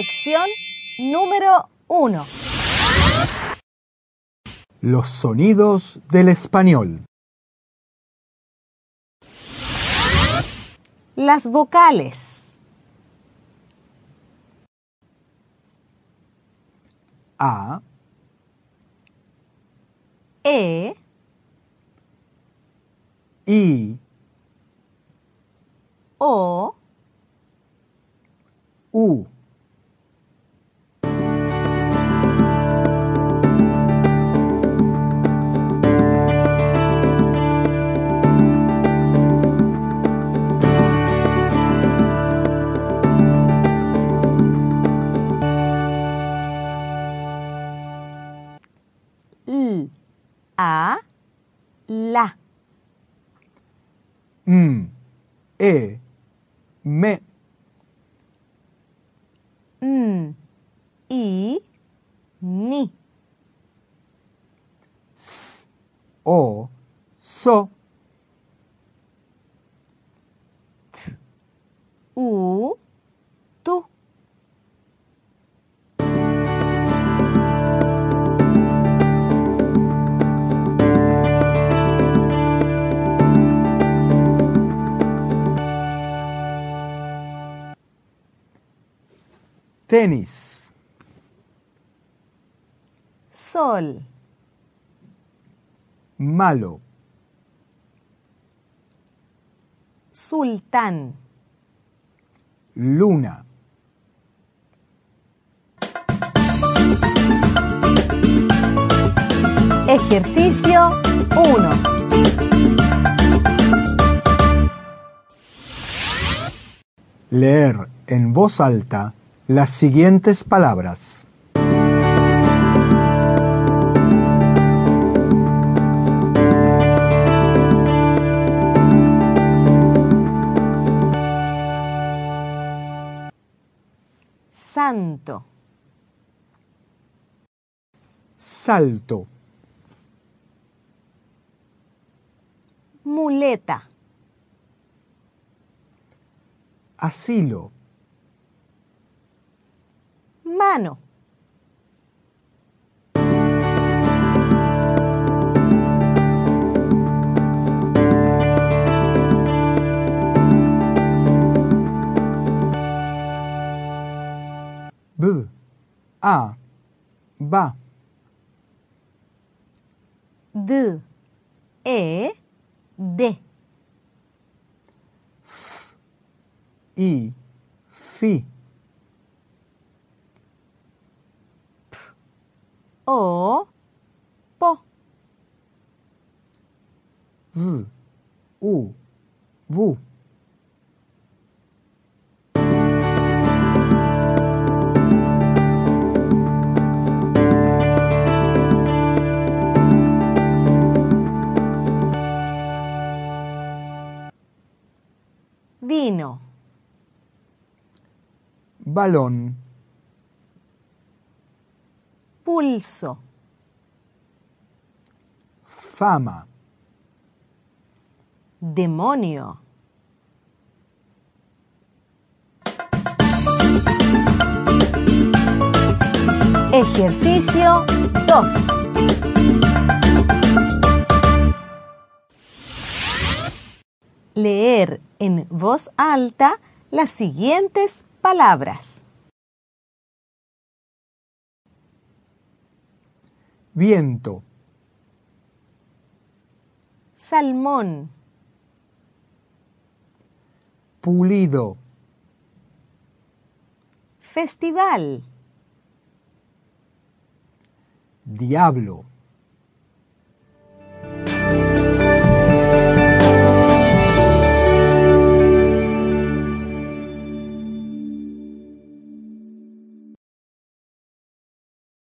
Lección número 1. Los sonidos del español. Las vocales. A, E, I, O, U. A, La. M, E, Me, N, I, Ni. S, O, So, U, Tenis, Sol, Malo, Sultán. Luna. Ejercicio 1. Leer en voz alta las siguientes palabras. Santo, Salto, muleta, asilo, mano, B, A, Ba, d, e, de, I, Fi, o, po, V, U, Vu. vino, Balón, pulso, fama, demonio, Ejercicio 2. Leer en voz alta las siguientes palabras. Viento, Salmón, pulido, festival, diablo,